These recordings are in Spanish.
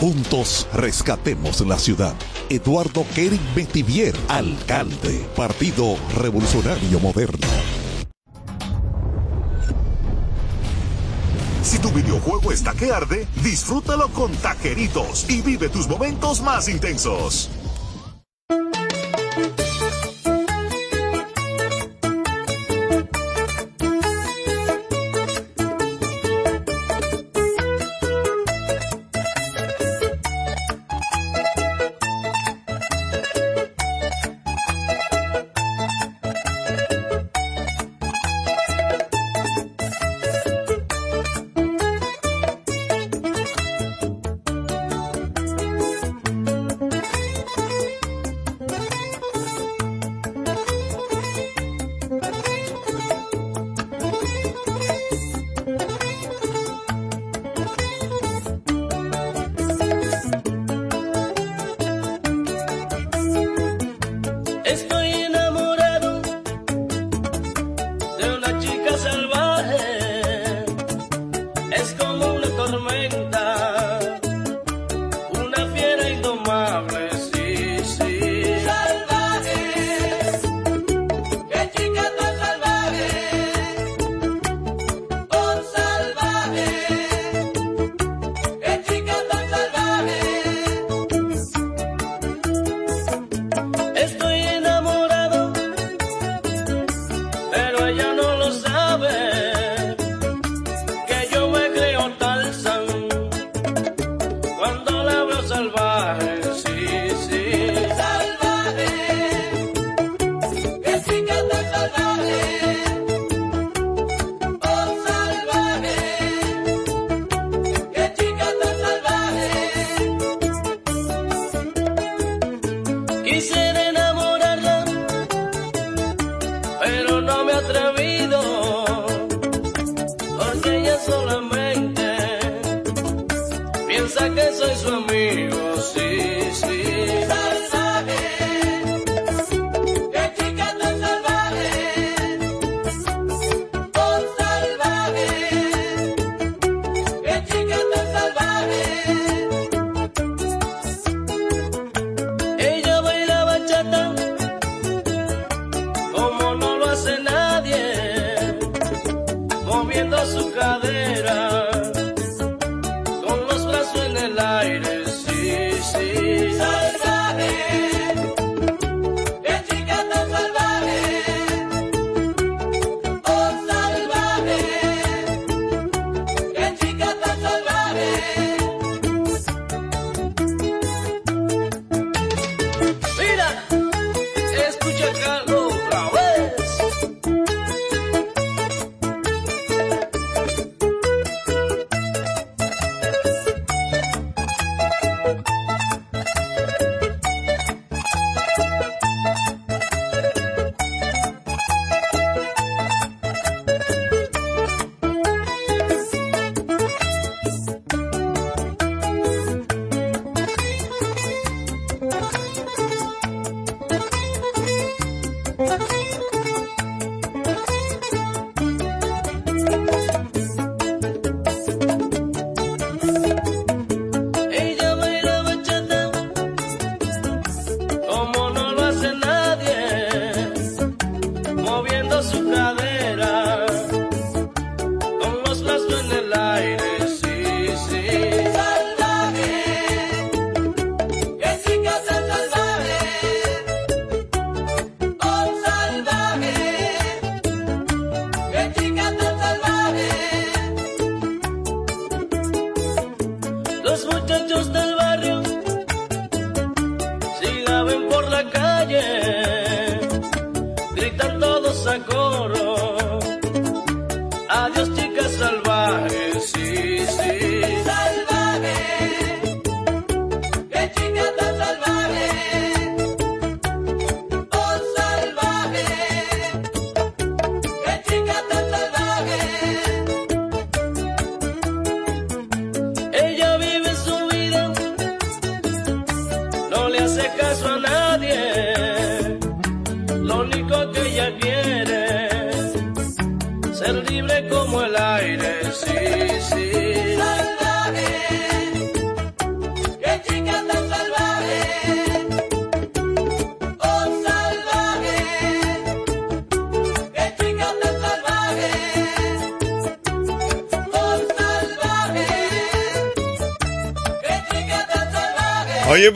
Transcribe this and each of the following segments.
Juntos rescatemos la ciudad. Eduardo Kering Metivier, alcalde, Partido Revolucionario Moderno. Si tu videojuego está que arde, disfrútalo con Tajeritos y vive tus momentos más intensos.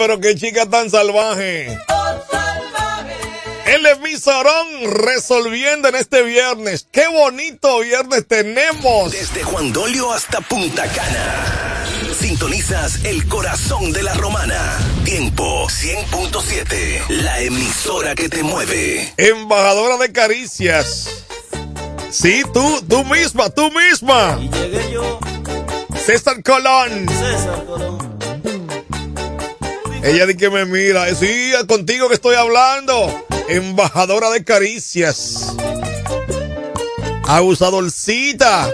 Pero qué chica tan salvaje. El emisorón resolviendo en este viernes. Qué bonito viernes tenemos. Desde Juan Dolio hasta Punta Cana. Sintonizas el corazón de la romana. Tiempo 100.7. La emisora que te mueve. Embajadora de caricias. Sí, tú, tú misma, tú misma. Y llegué yo. César Colón. César Colón. Ella dice que me mira. Sí, contigo que estoy hablando. Embajadora de caricias. Abusadorcita.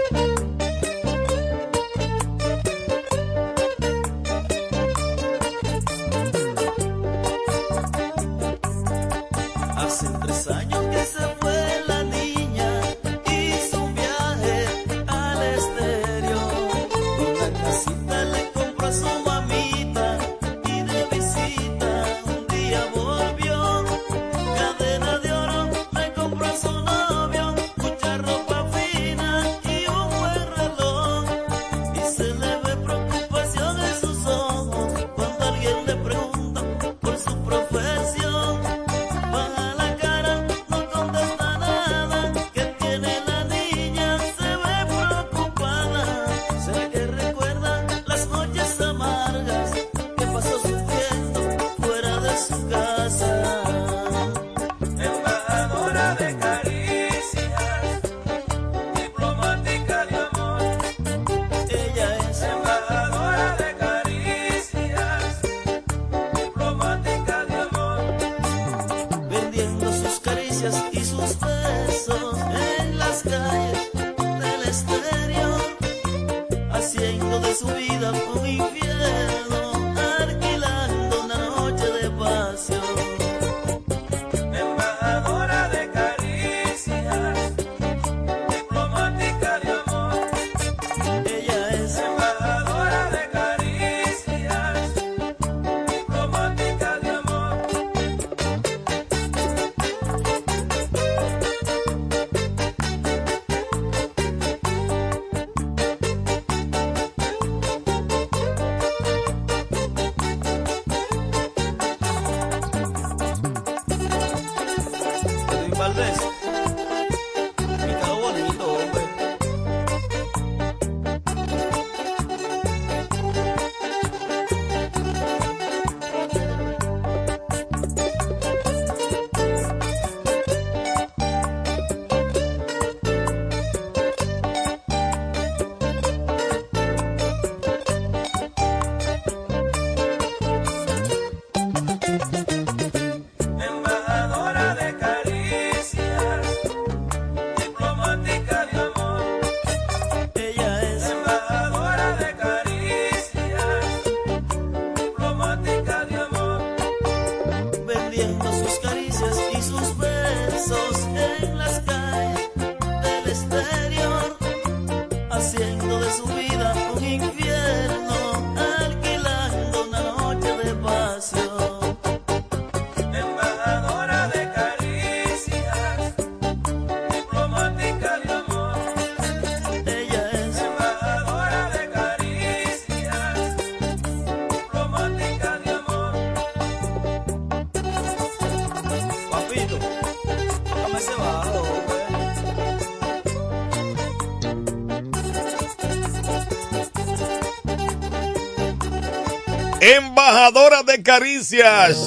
Embajadora de caricias.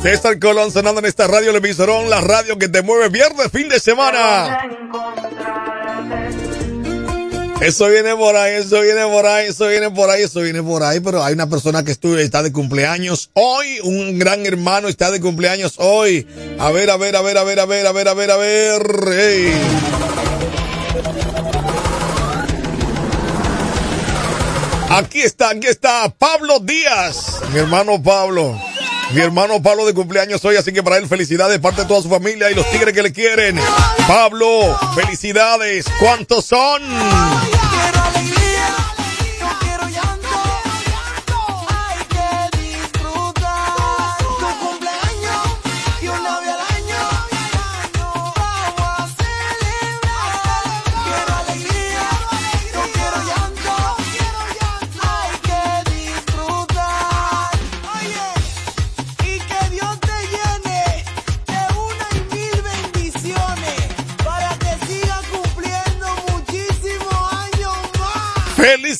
César Colón sonando en esta radio, el emisorón, la radio que te mueve viernes, fin de semana. Eso viene por ahí, eso viene por ahí, eso viene por ahí, eso viene por ahí, pero hay una persona que estuvo, está de cumpleaños hoy, un gran hermano está de cumpleaños hoy. A ver, a ver, a ver, a ver, a ver, a ver, a ver, a ver. Hey. Aquí está, aquí está Pablo Díaz, mi hermano Pablo. Mi hermano Pablo de cumpleaños hoy, así que para él felicidades de parte de toda su familia y los tigres que le quieren. Pablo, felicidades. ¿Cuántos son?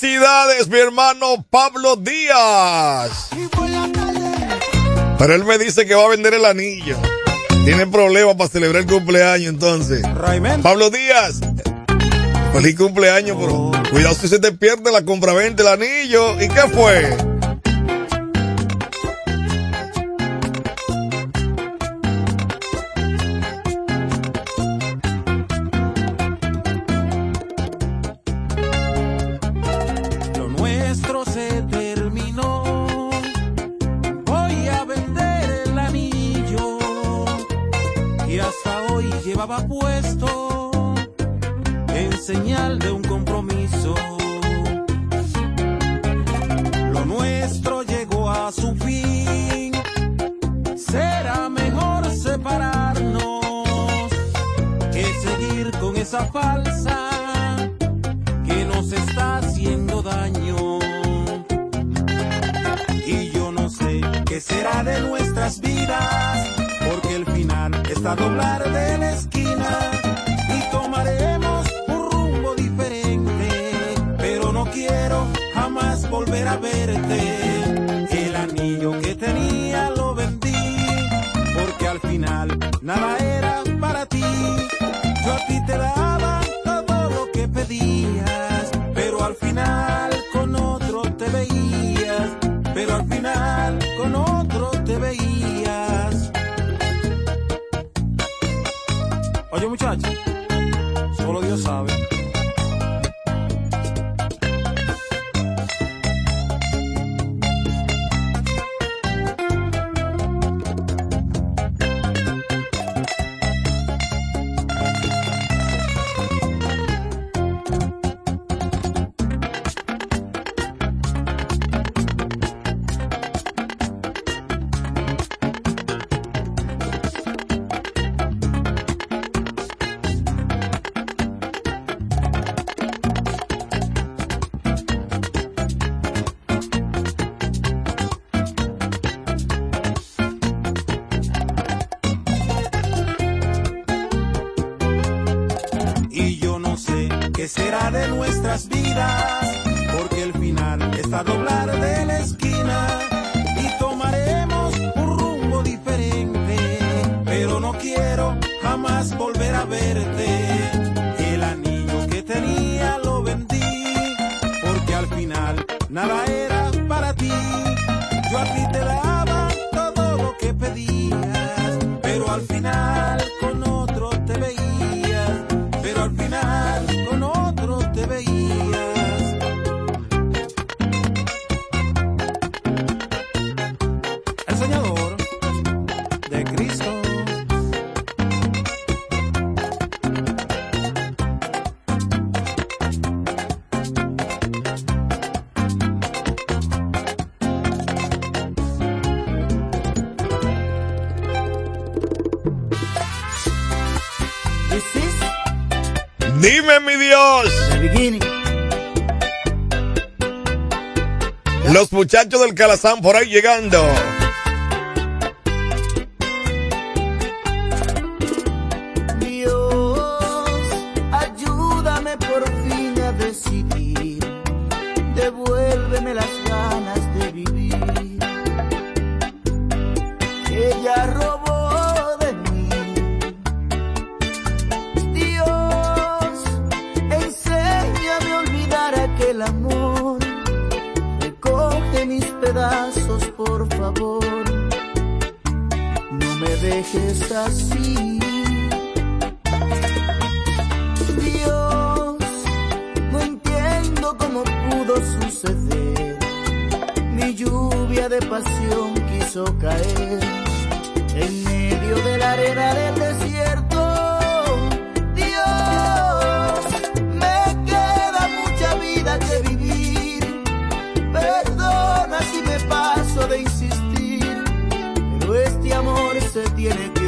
felicidades, mi hermano Pablo Díaz. Pero él me dice que va a vender el anillo. Tiene problemas para celebrar el cumpleaños, entonces. Pablo Díaz, feliz cumpleaños, bro. Cuidado si se te pierde la compraventa, el anillo. ¿Y qué fue? nada era para ti. Yo a ti te daba todo lo que pedías, pero al final con otro te veías, pero al final con otro te veías. Oye muchacho, solo Dios sabe. Los muchachos del Calazán por ahí llegando. quiso caer en medio de la arena del desierto. Dios, me queda mucha vida que vivir. Perdona si me paso de insistir, pero este amor se tiene que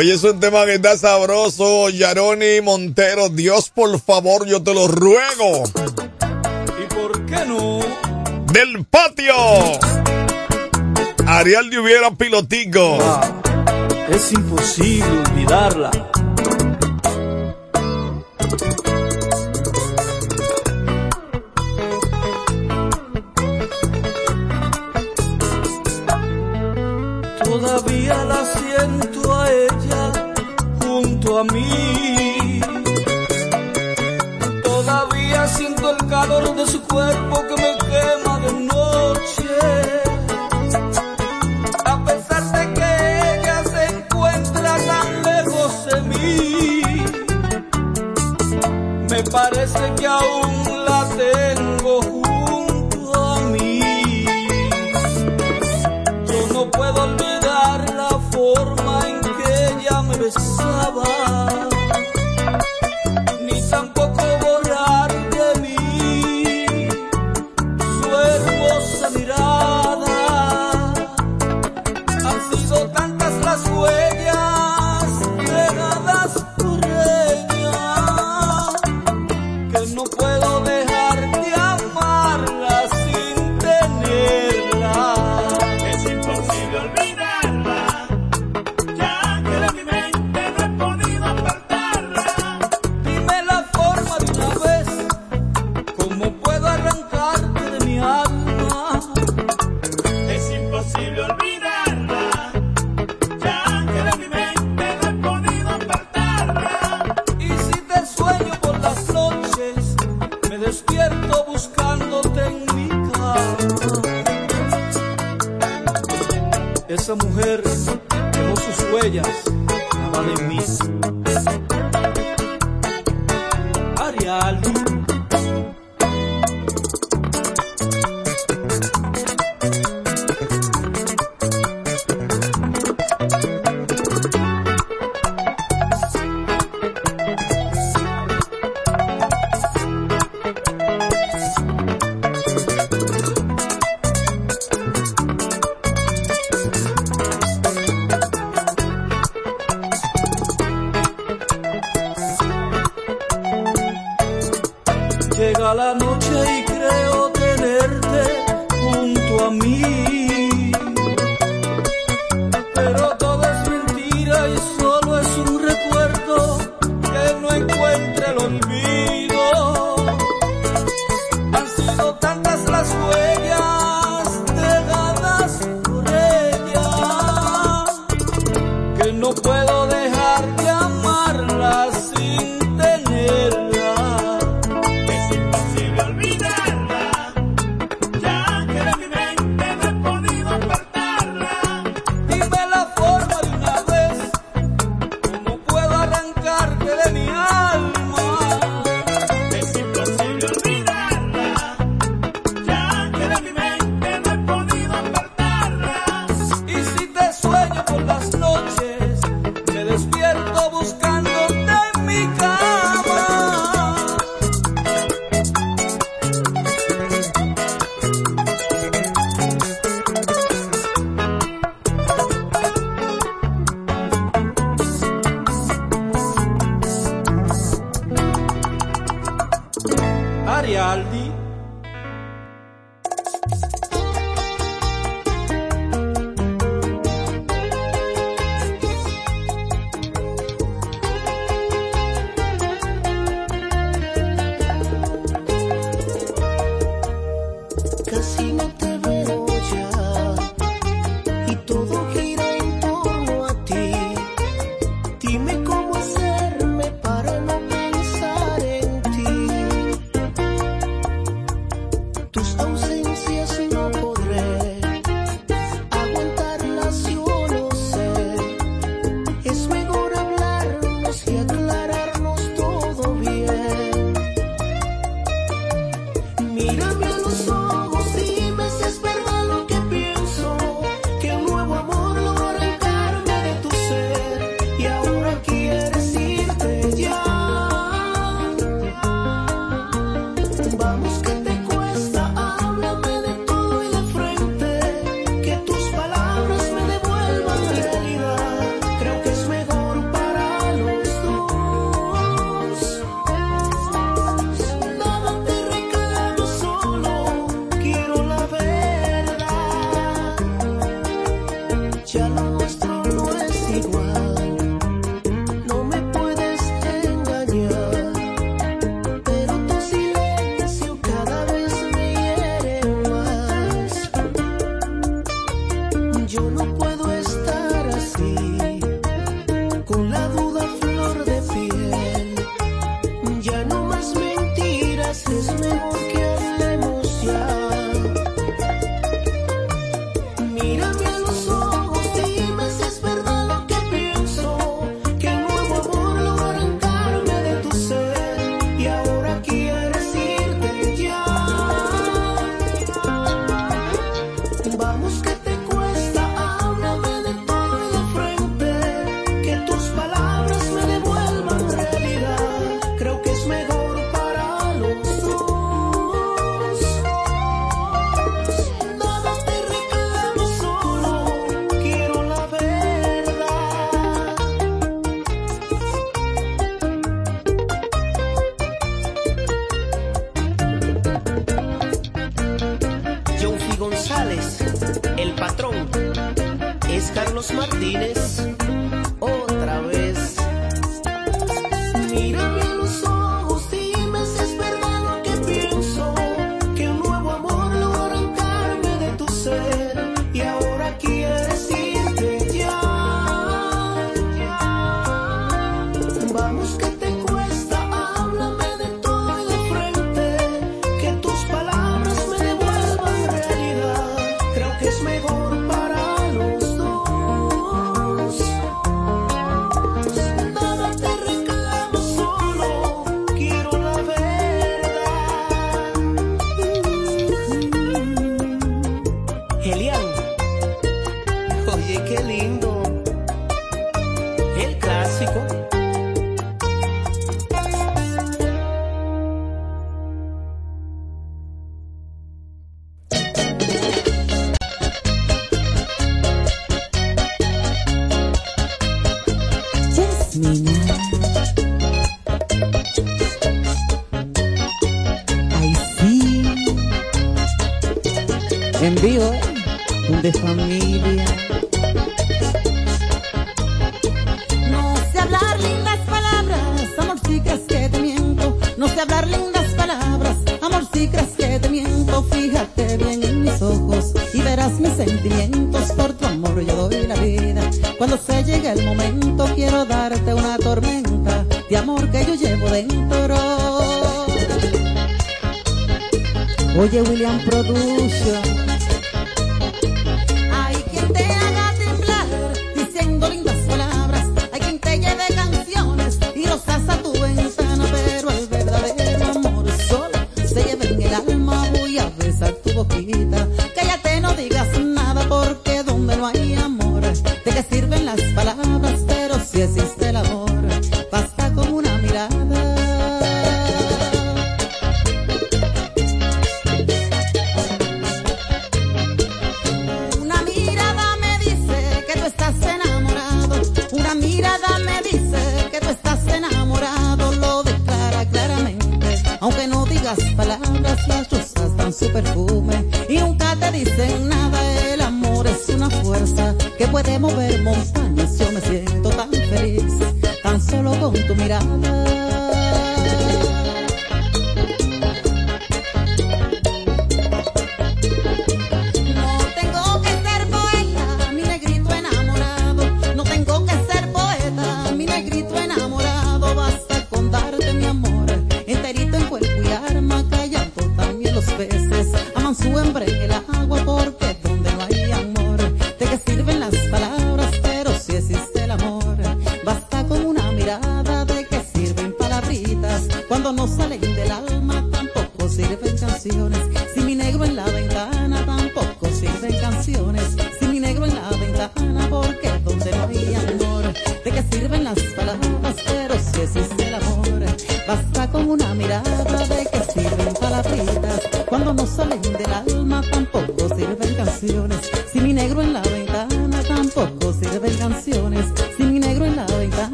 Oye, es un tema que está sabroso. Yaroni Montero, Dios, por favor, yo te lo ruego. ¿Y por qué no? Del patio. Ariel de Hubiera Pilotico. Ah, es imposible olvidarla.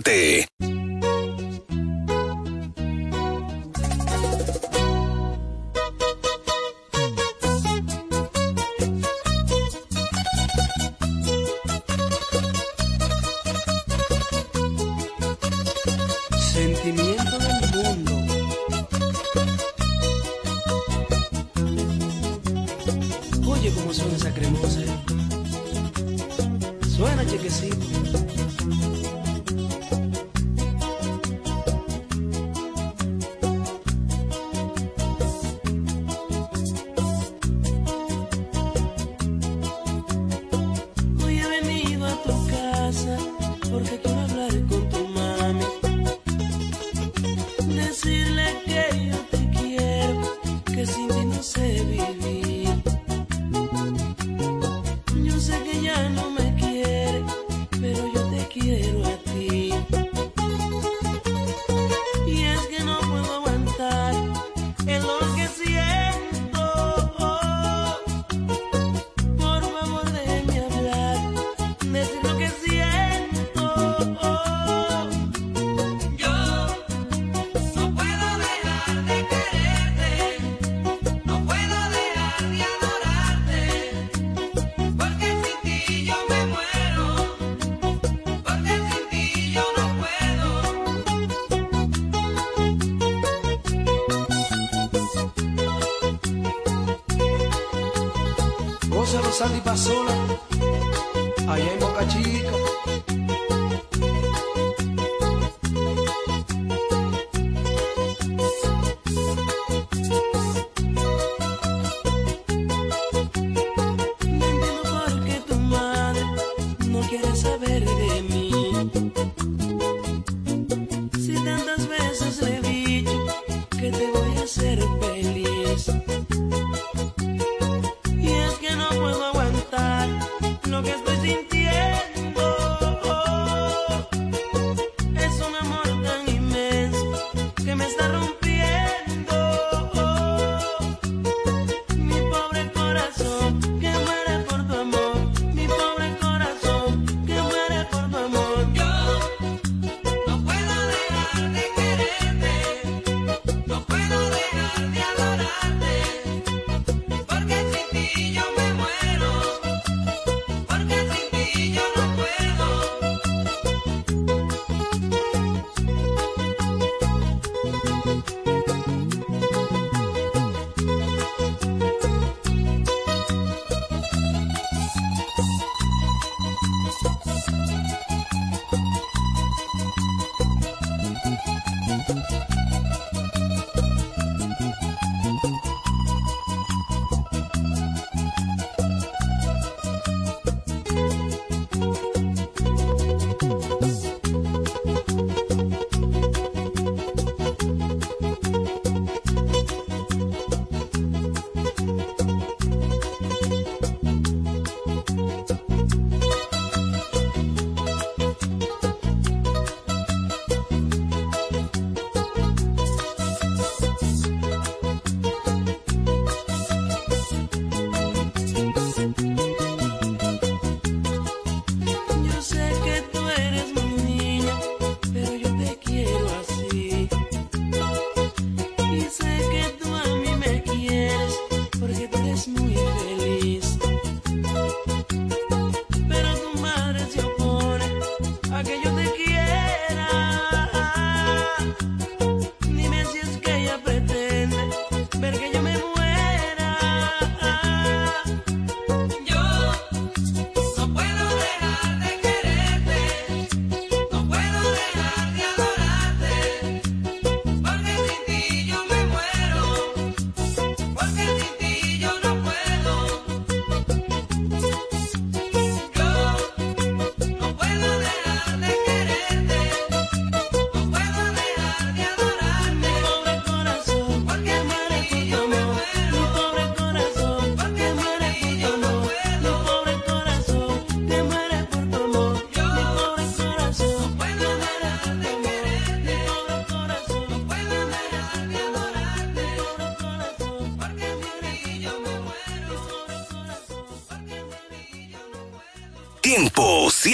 100.7. Gózalo, Sandy Pasola, allá en Boca Chica.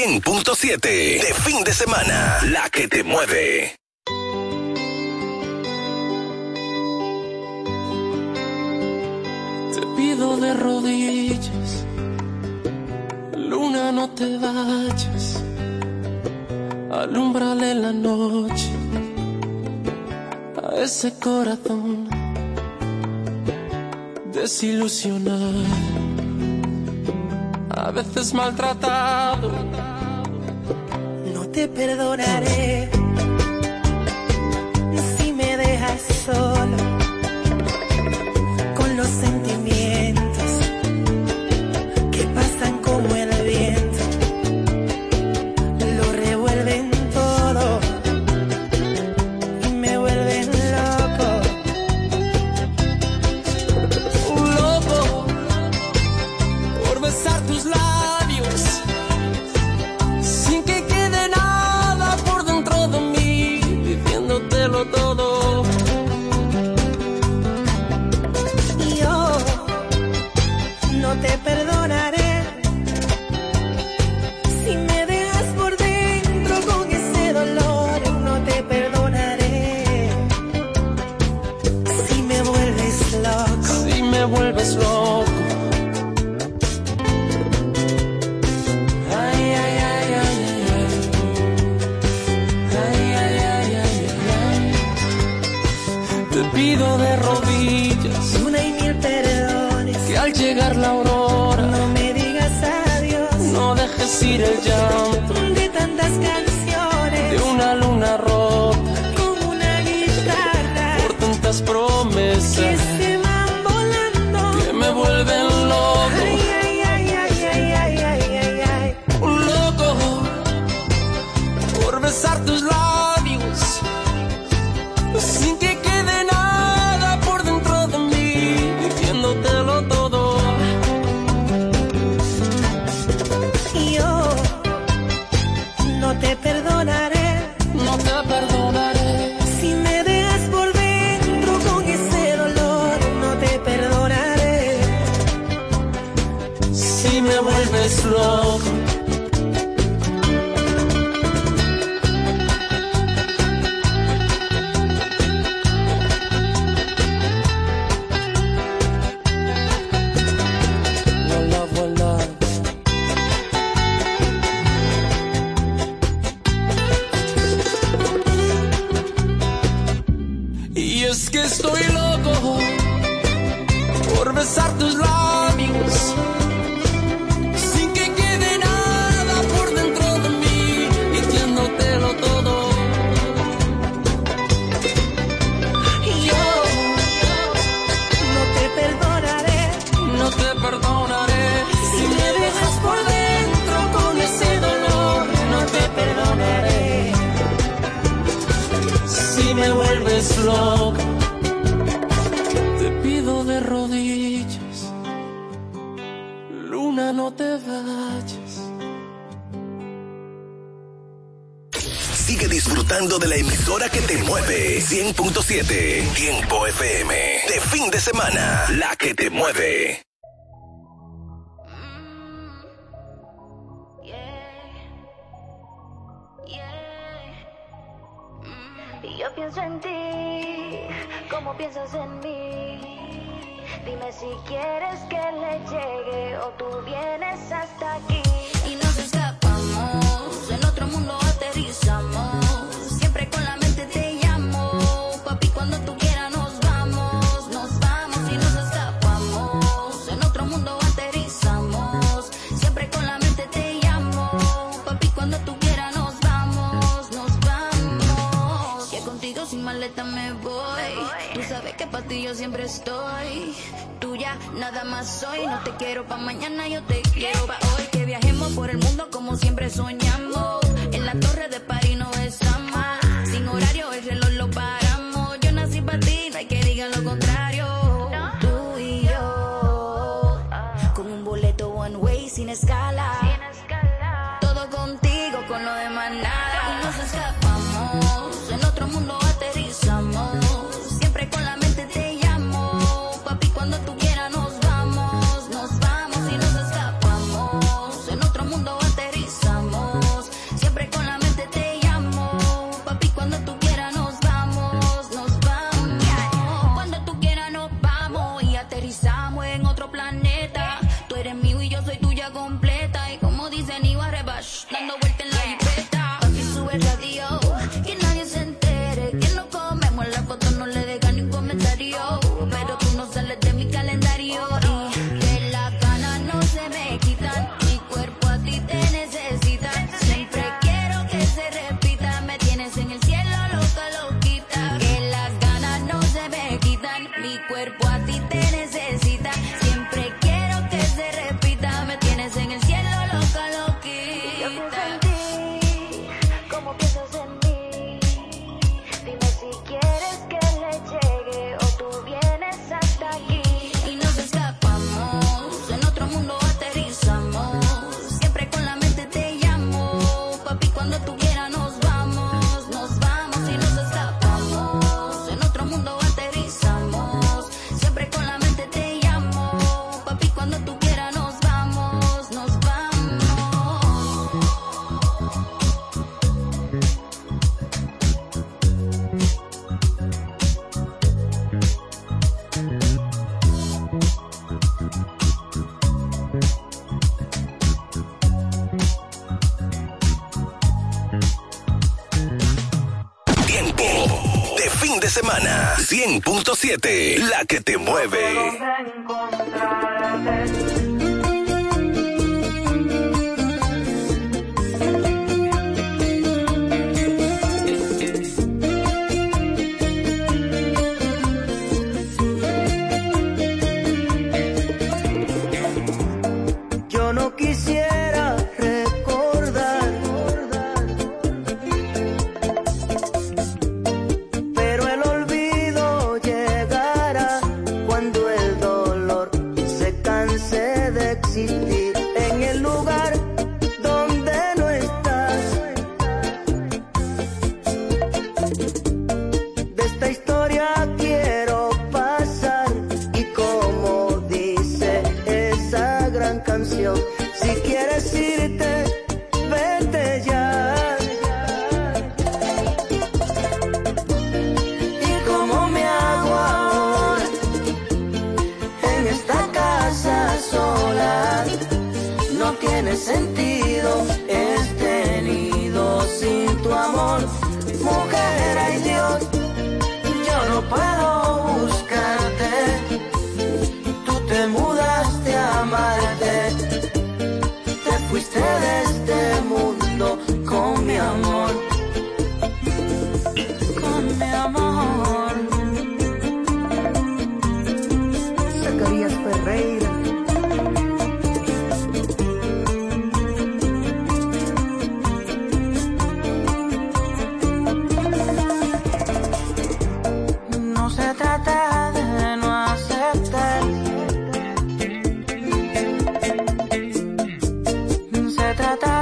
100.7. De fin de semana, la que te mueve. Te pido de rodillas, luna no te vayas, alumbrale la noche a ese corazón desilusionado, a veces maltratado yo pienso en ti, como piensas en mí. Dime si quieres que le llegue o tú vienes hasta aquí. Y nos escapamos, en otro mundo aterrizamos. para ti yo siempre estoy. Tuya, nada más soy. No te quiero pa' mañana, yo te quiero pa' hoy. Que viajemos por el mundo como siempre soñamos. En la torre de París nos besamos. 100.7, la que te mueve. Se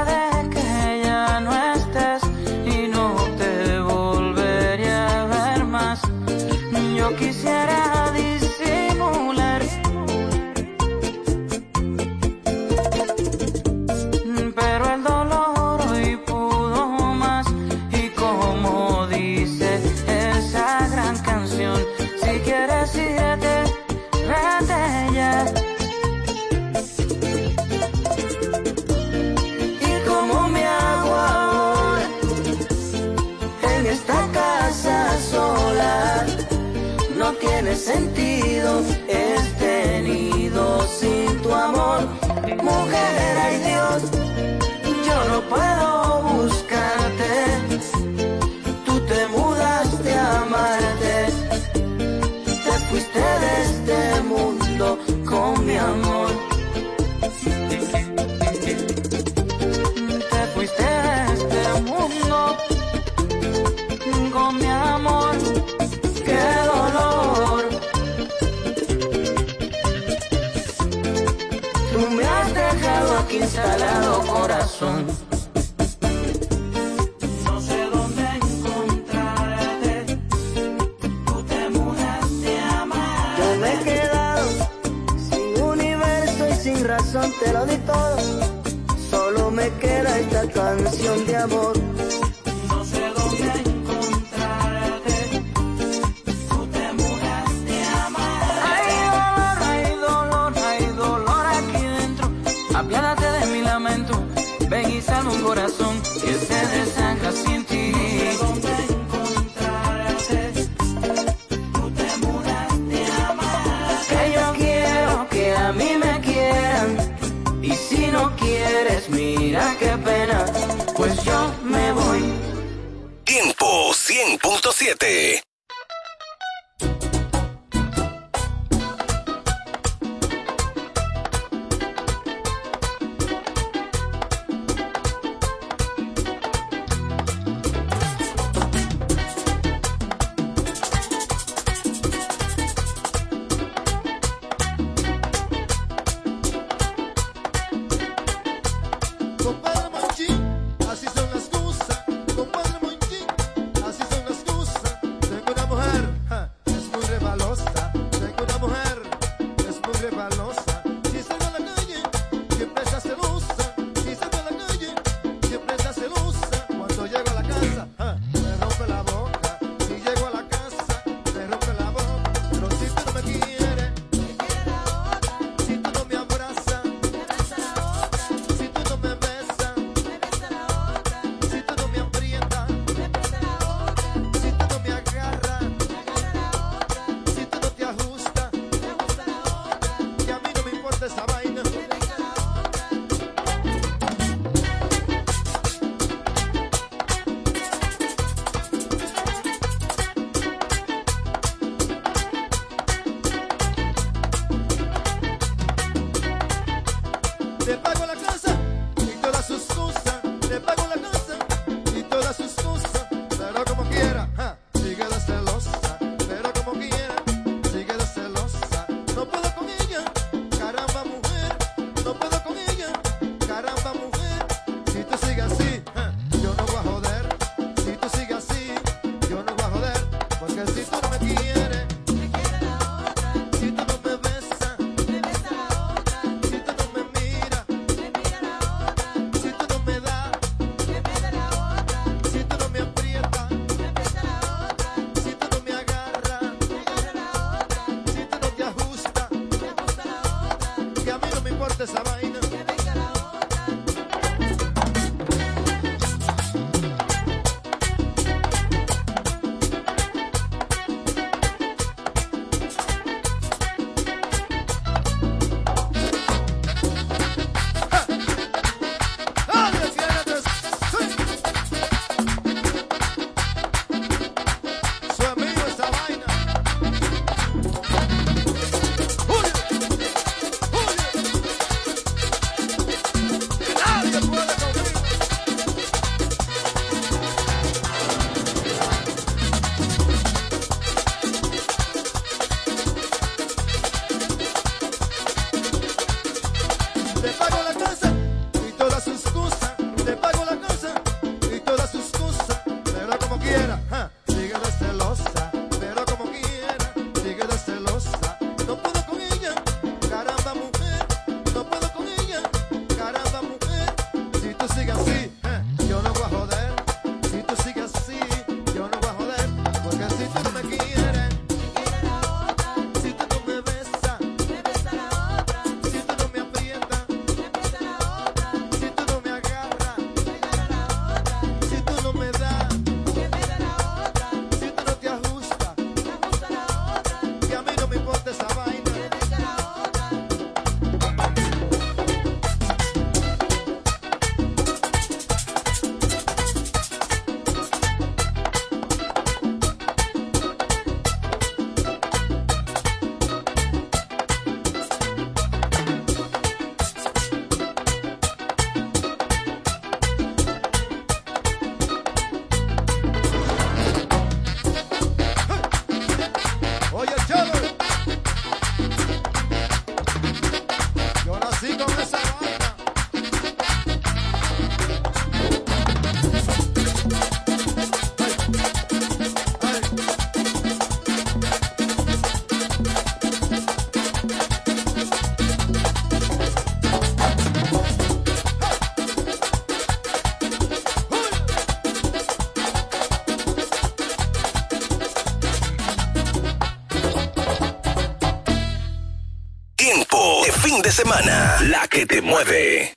La que te mueve.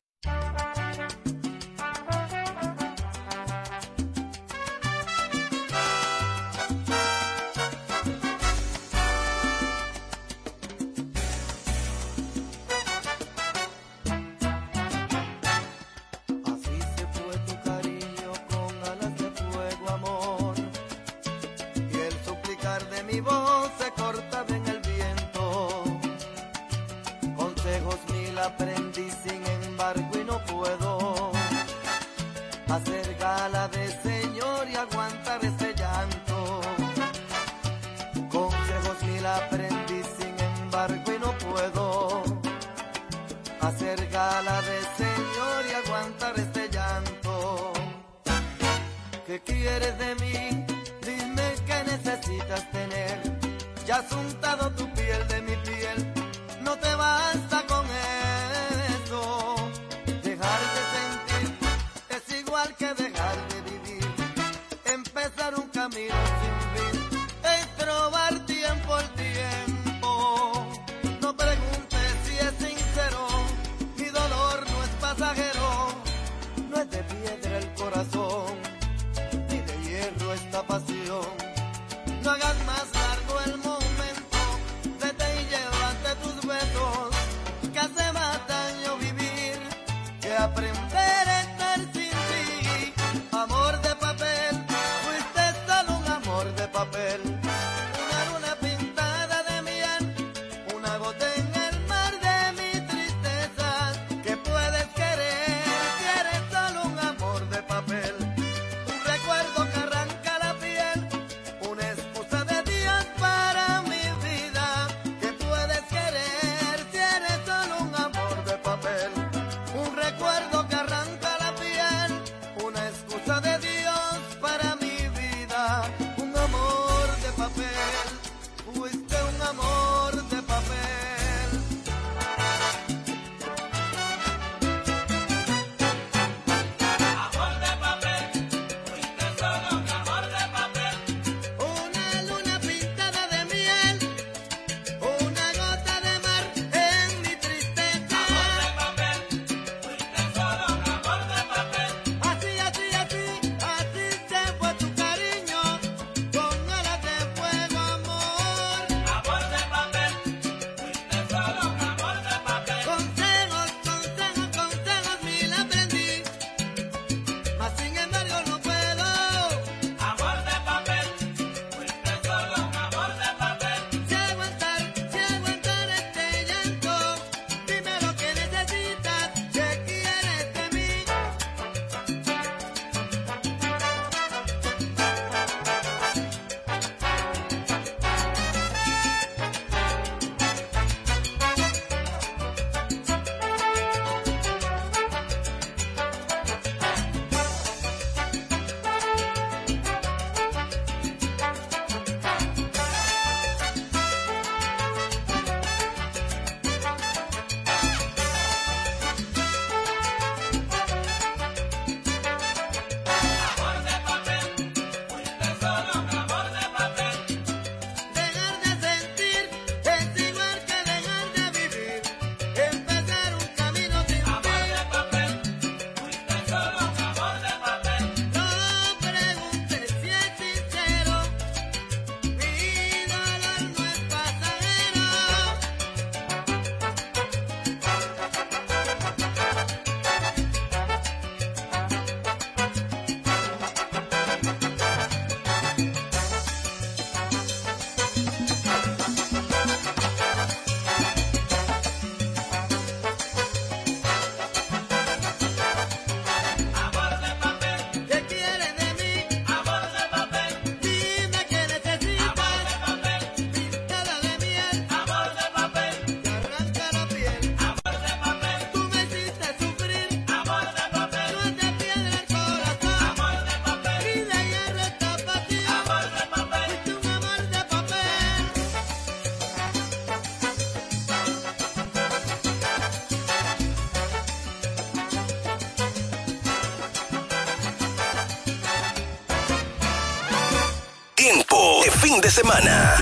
fin de semana.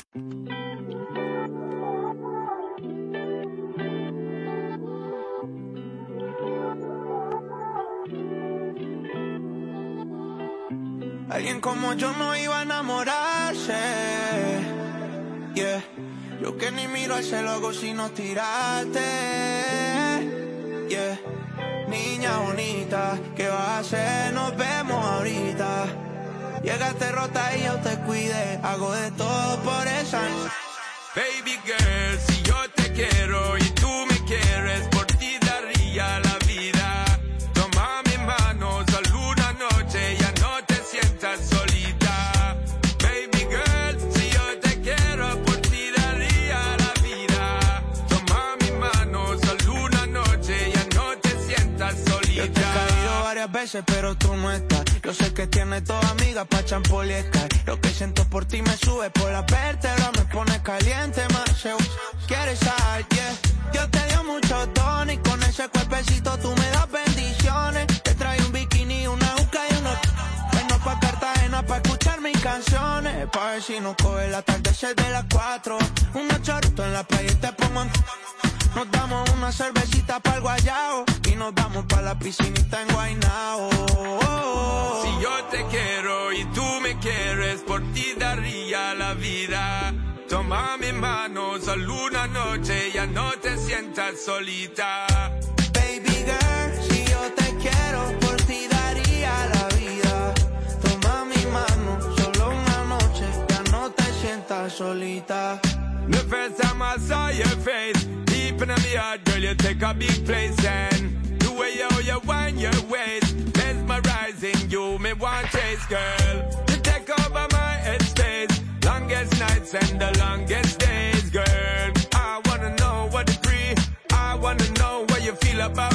Alguien como yo no iba a enamorarse. Yeah. Yo que ni miro al cielo si no tirarte. Yeah. Niña bonita, ¿qué va a hacer? Nos vemos ahorita. Llegaste rota y yo te cuidé. Hago de todo por esa. Baby girl, si yo te quiero y tú me quieres, por ti daría la vida. Toma mi mano, solo una noche, ya no te sientas solita. Baby girl, si yo te quiero, por ti daría la vida. Toma mi mano, solo una noche, ya no te sientas solita. Yo te he caído varias veces, pero tú no estás yo sé que tienes dos amigas pa' champol y Sky. Lo que siento por ti me sube por la vértebra, me pone caliente, más. Quieres saber, yeah. Yo te dio mucho tono y con ese cuerpecito tú me das bendiciones. Te trae un bikini, una uca y unos... Vengo pa' Cartagena pa' escuchar mis canciones. Pa' ver si nos coge el atardecer de las cuatro. Unos choritos en la playa y te pongo en... Nos damos una cervecita para el guayao y nos vamos para la piscinita en Guaynao. Si yo te quiero y tú me quieres, por ti daría la vida. Toma mi mano, solo una noche, ya no te sientas solita. Baby girl, si yo te quiero, por ti daría la vida. Toma mi mano, solo una noche, ya no te sientas solita. The first time I saw your face, deep in my heart, girl, you take a big place and the way you, you wind your waist, mesmerizing you, me want chase, girl. You take over my headspace, longest nights and the longest days, girl. I wanna know what free, I wanna know what you feel about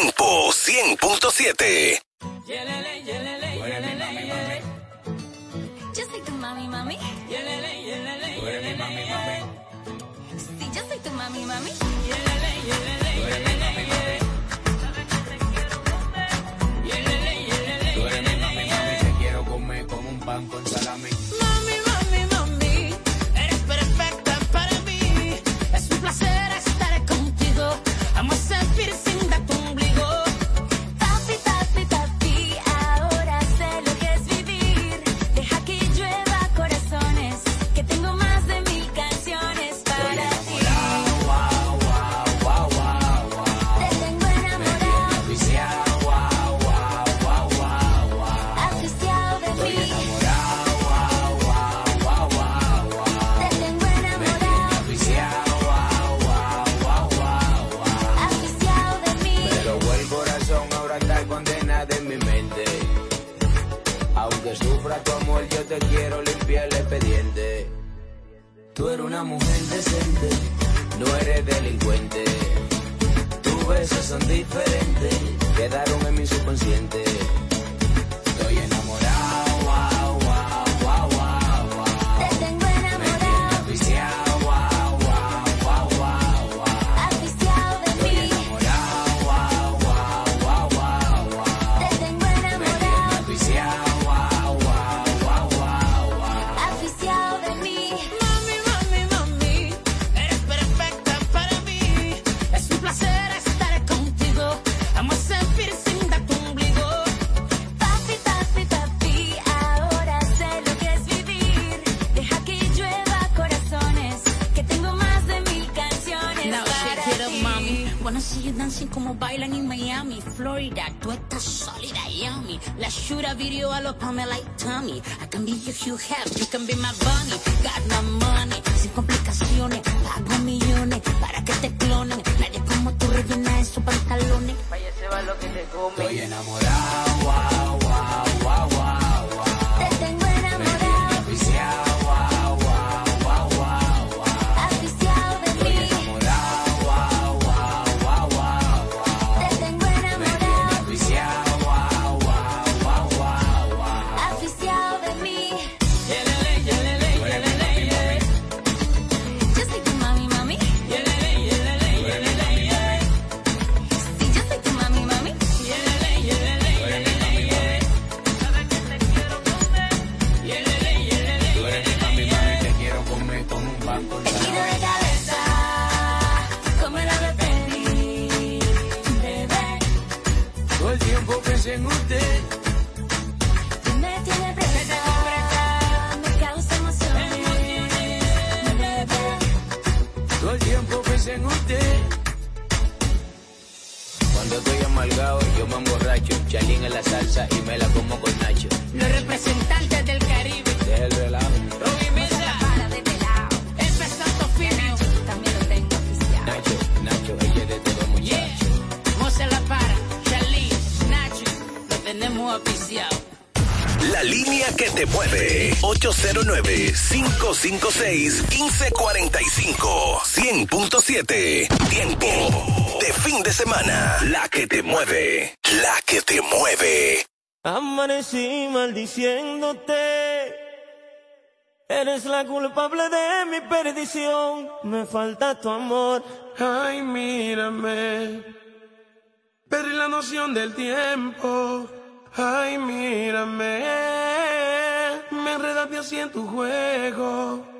Tiempo 100.7. Florida. Tú estás sólida, yummy. Let's shoot a video a los Pamela y Tommy. I can be your Hugh Hef, you can be my bunny. Got my money, Cuando estoy amargado, yo me emborracho. Chalín en la salsa y me la como con Nacho. Los representantes del Caribe. Deja el relajo. Robin Mesa. Ese santo fino. También lo tengo oficial. Nacho, Nacho, ella es de todo muchacho. Yeah. Moza la para. Chalín, Nacho. Lo tenemos oficial. La línea que te mueve. 809-556-1545. 100.7. Tiempo de fin de semana. La que te mueve. La que te mueve. Amanecí maldiciéndote. Eres la culpable de mi perdición. Me falta tu amor. Ay, mírame. Perdí la noción del tiempo. Ay, mírame. Me enredaste así en tu juego.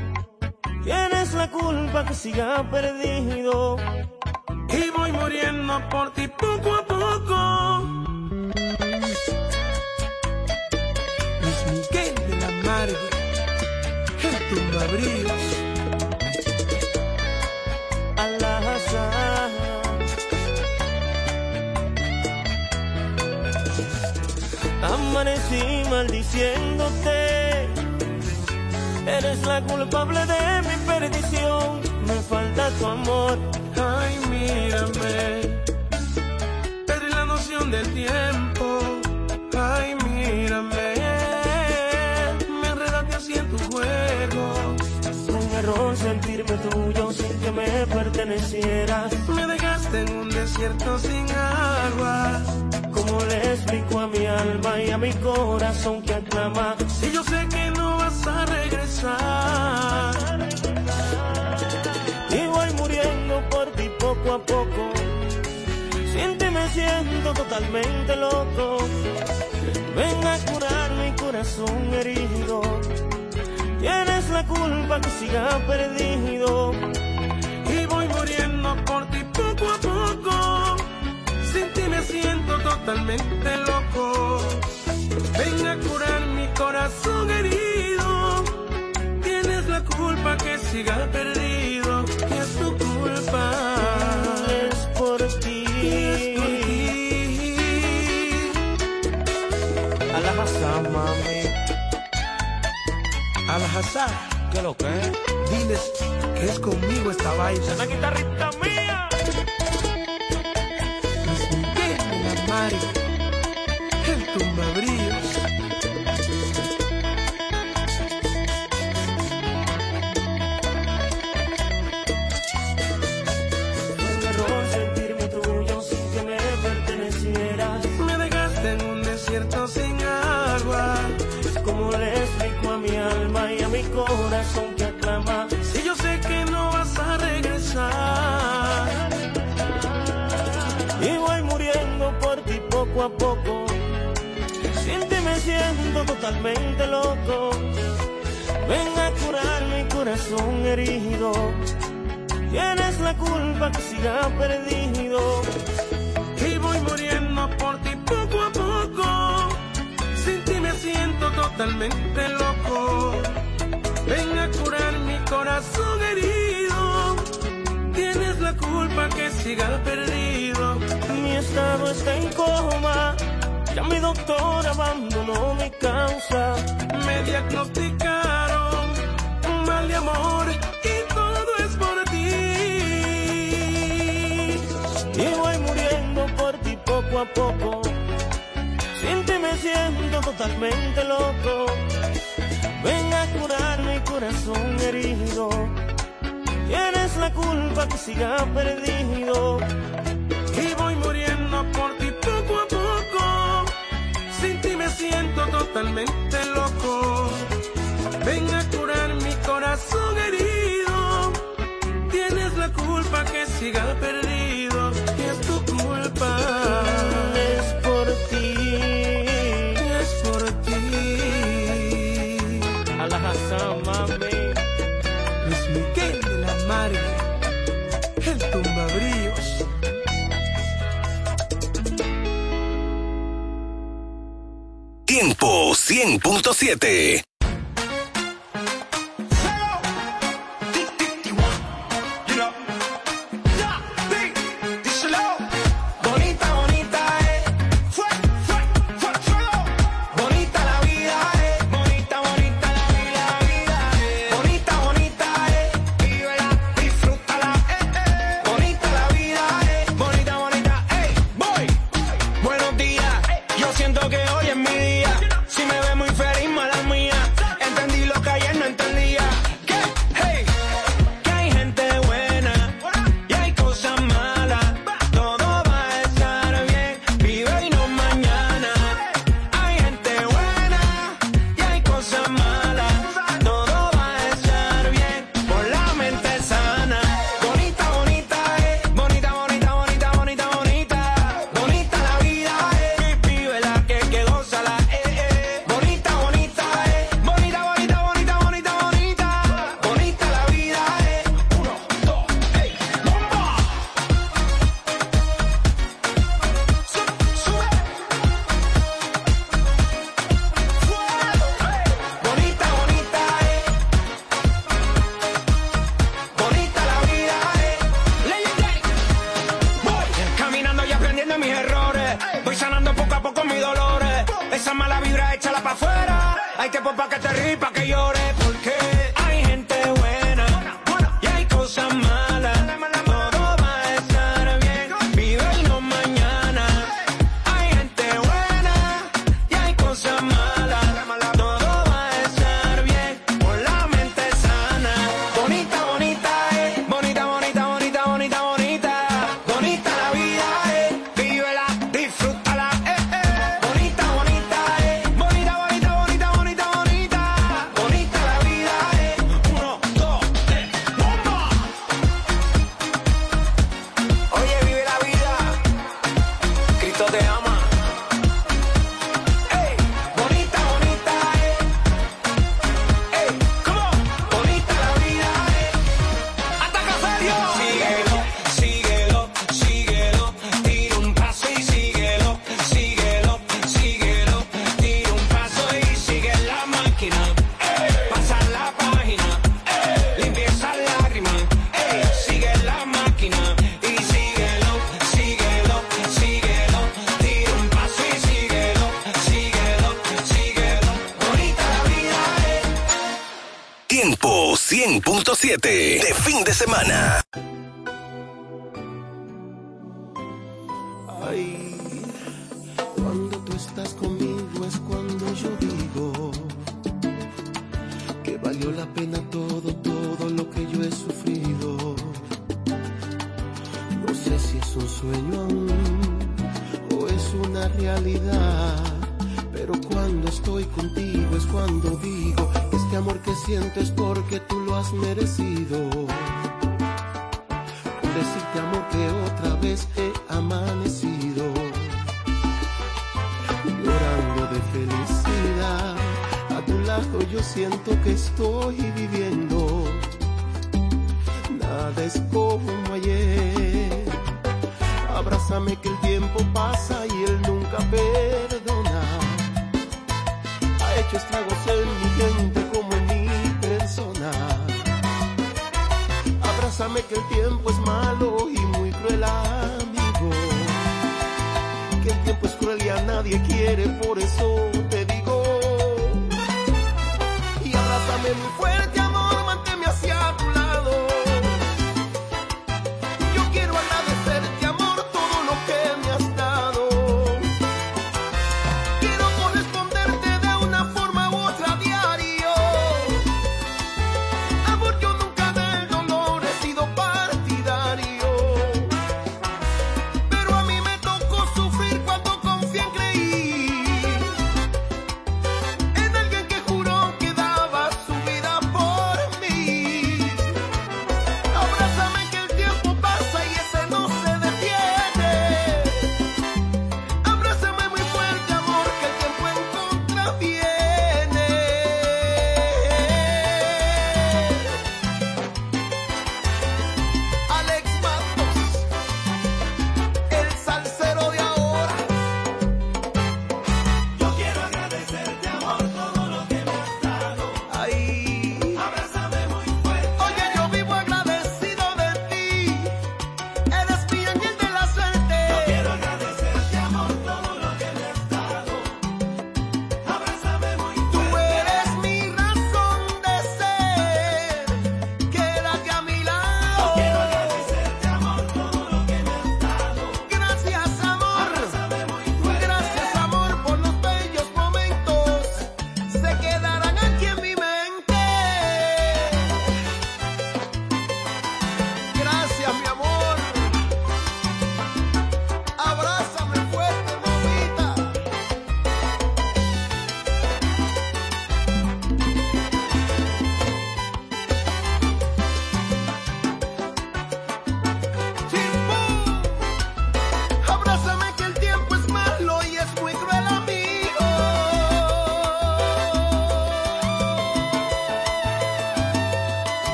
Tienes la culpa que siga perdido. Y voy muriendo por ti poco a poco. Luis Miguel de la Margue, el tumbabríos. Al-Azhar. Amanecí maldiciéndote. Eres la culpable de mi perdición. Me falta tu amor. Ay, mírame. Perdí la noción del tiempo. Ay, mírame. Me enredaste así en tu juego. Un error sentirme tuyo sin que me pertenecieras. Me dejaste en un desierto sin agua. ¿Cómo le explico a mi alma y a mi corazón que aclama? Si yo sé que no vas a regresar. Y voy muriendo por ti poco a poco. Sin ti me siento totalmente loco. Ven a curar mi corazón herido. Tienes la culpa que siga perdido. Y voy muriendo por ti poco a poco. Totalmente loco. Ven a curar mi corazón herido. Tienes la culpa que siga perdido. Y es tu culpa. Es por ti. Es por ti. Alajazá, mami. Alhazar, ¿Qué lo que es? diles que es conmigo esta vaina. Una guitarrita de totalmente loco. Ven a curar mi corazón herido. Tienes la culpa que siga perdido. Y voy muriendo por ti poco a poco. Sin ti me siento totalmente loco. Ven a curar mi corazón herido. Tienes la culpa que siga perdido. Mi estado está en coma. Ya mi doctor mi causa. Me diagnosticaron un mal de amor y todo es por ti. Y voy muriendo por ti poco a poco. Sin ti me siento totalmente loco. Ven a curar mi corazón herido. Tienes la culpa que siga perdido. Totalmente loco. Ven a curar mi corazón herido. Tienes la culpa que siga perdido. siete. fin de semana. tardes como ayer. Abrázame que el tiempo pasa y él nunca perdona. Ha hecho estragos en mi gente como en mi persona. Abrázame que el tiempo es malo y muy cruel amigo. Que el tiempo es cruel y a nadie quiere, por eso te digo. Y abrázame muy fuerte.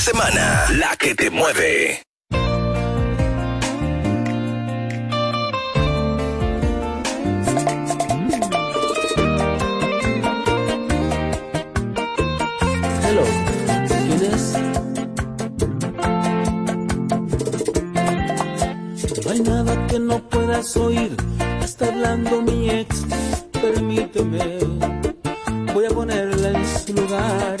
semana, la que te mueve. Hello, ¿quién es? No hay nada que no puedas oír, está hablando mi ex, permíteme, voy a ponerla en su lugar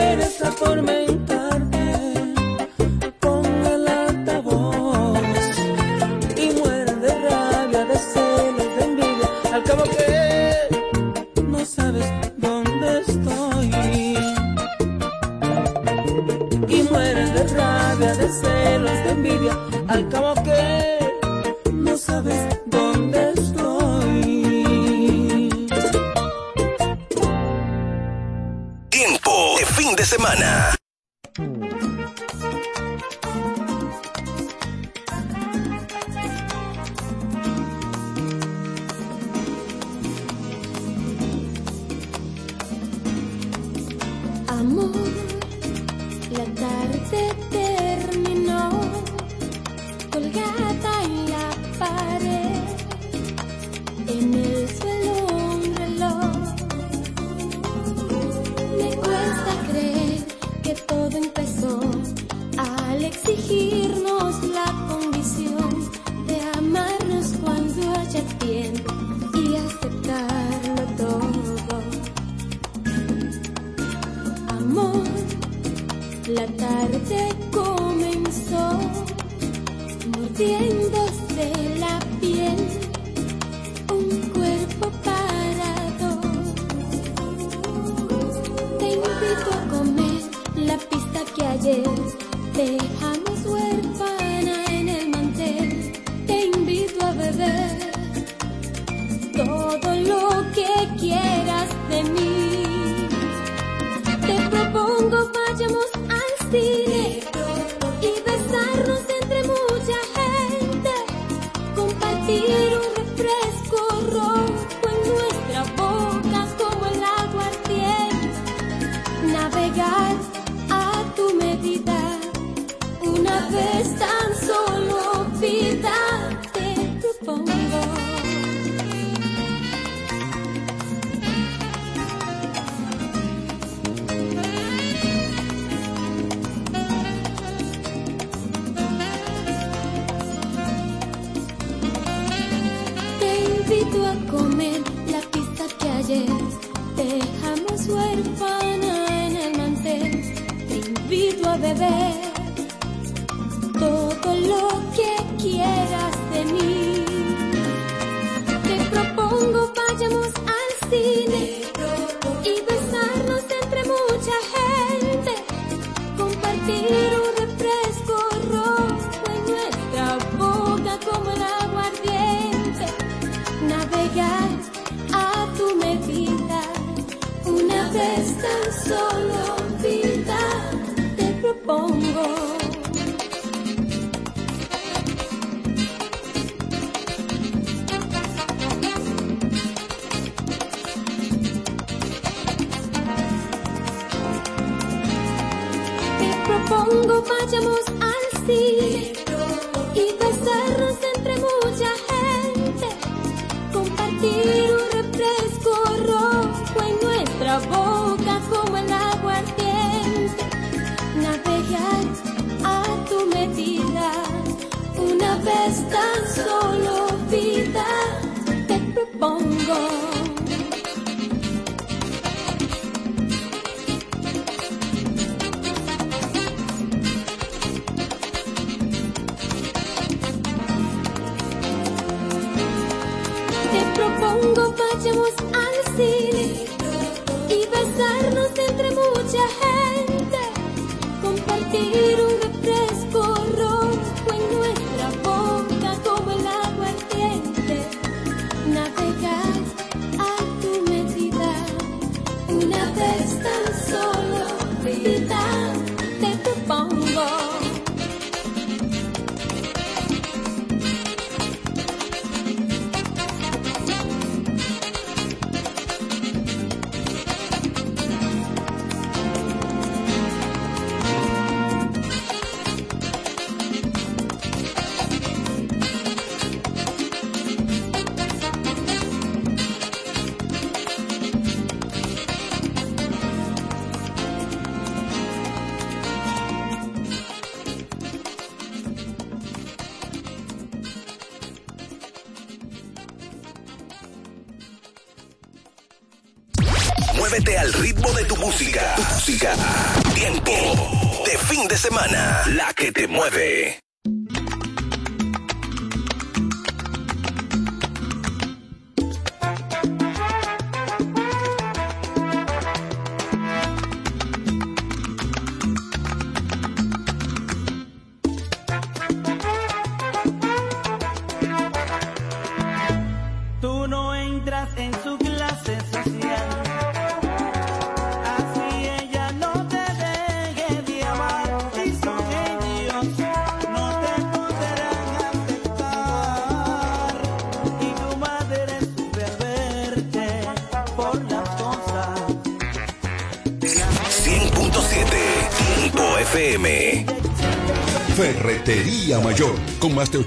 quieres atormentarte. Con el altavoz y muere de rabia, de celos, de envidia, al cabo que no sabes dónde estoy. Y muere de rabia, de celos, de envidia, al cabo es tan solo vida, te propongo. Te propongo, vayamos al cine. Propongo.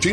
13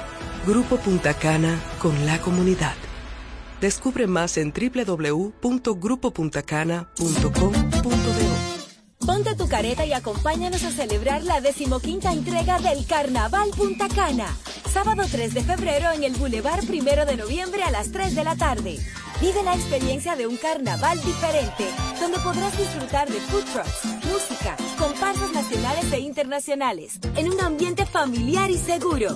Grupo Punta Cana con la comunidad. Descubre más en www.grupopuntacana.com.do. Ponte tu careta y acompáñanos a celebrar la decimoquinta entrega del Carnaval Punta Cana. Sábado 3 de febrero en el Boulevard Primero de Noviembre a las 3 de la tarde. Vive la experiencia de un carnaval diferente, donde podrás disfrutar de food trucks, música, comparsas nacionales e internacionales, en un ambiente familiar y seguro.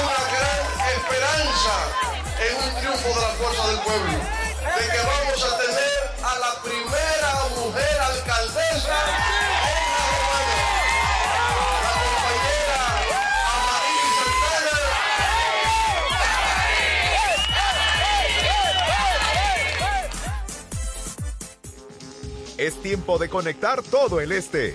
una gran esperanza en un triunfo de la fuerza del pueblo, de que vamos a tener a la primera mujer alcaldesa en la la compañera Amaril Santana. Es tiempo de conectar todo el este.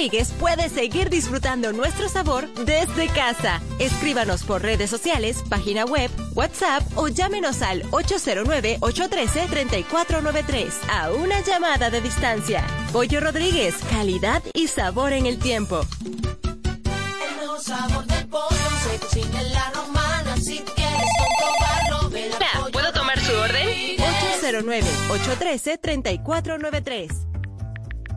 Rodríguez puedes seguir disfrutando nuestro sabor desde casa. Escríbanos por redes sociales, página web, WhatsApp o llámenos al 809-813-3493 a una llamada de distancia. Pollo Rodríguez, calidad y sabor en el tiempo. El mejor sabor del pollo se cocina en la romana. Si tú quieres comprobarlo, ven a Pollo ¿Puedo tomar su orden? Rodríguez. 809-813-3493.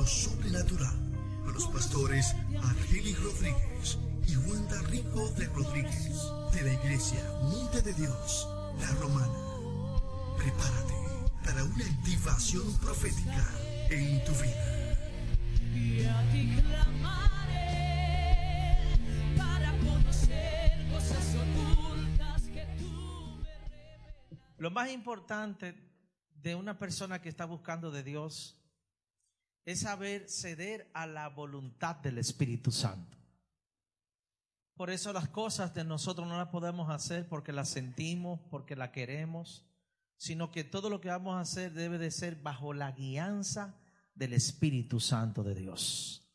Lo sobrenatural. Con los pastores Argeli Rodríguez y Wanda Rico de Rodríguez, de la iglesia Monte de Dios, la Romana. Prepárate para una activación profética en tu vida. Y a ti clamaré para conocer cosas ocultas que tú Lo más importante de una persona que está buscando de Dios es saber ceder a la voluntad del Espíritu Santo. Por eso las cosas de nosotros no las podemos hacer porque las sentimos, porque las queremos, sino que todo lo que vamos a hacer debe de ser bajo la guianza del Espíritu Santo de Dios.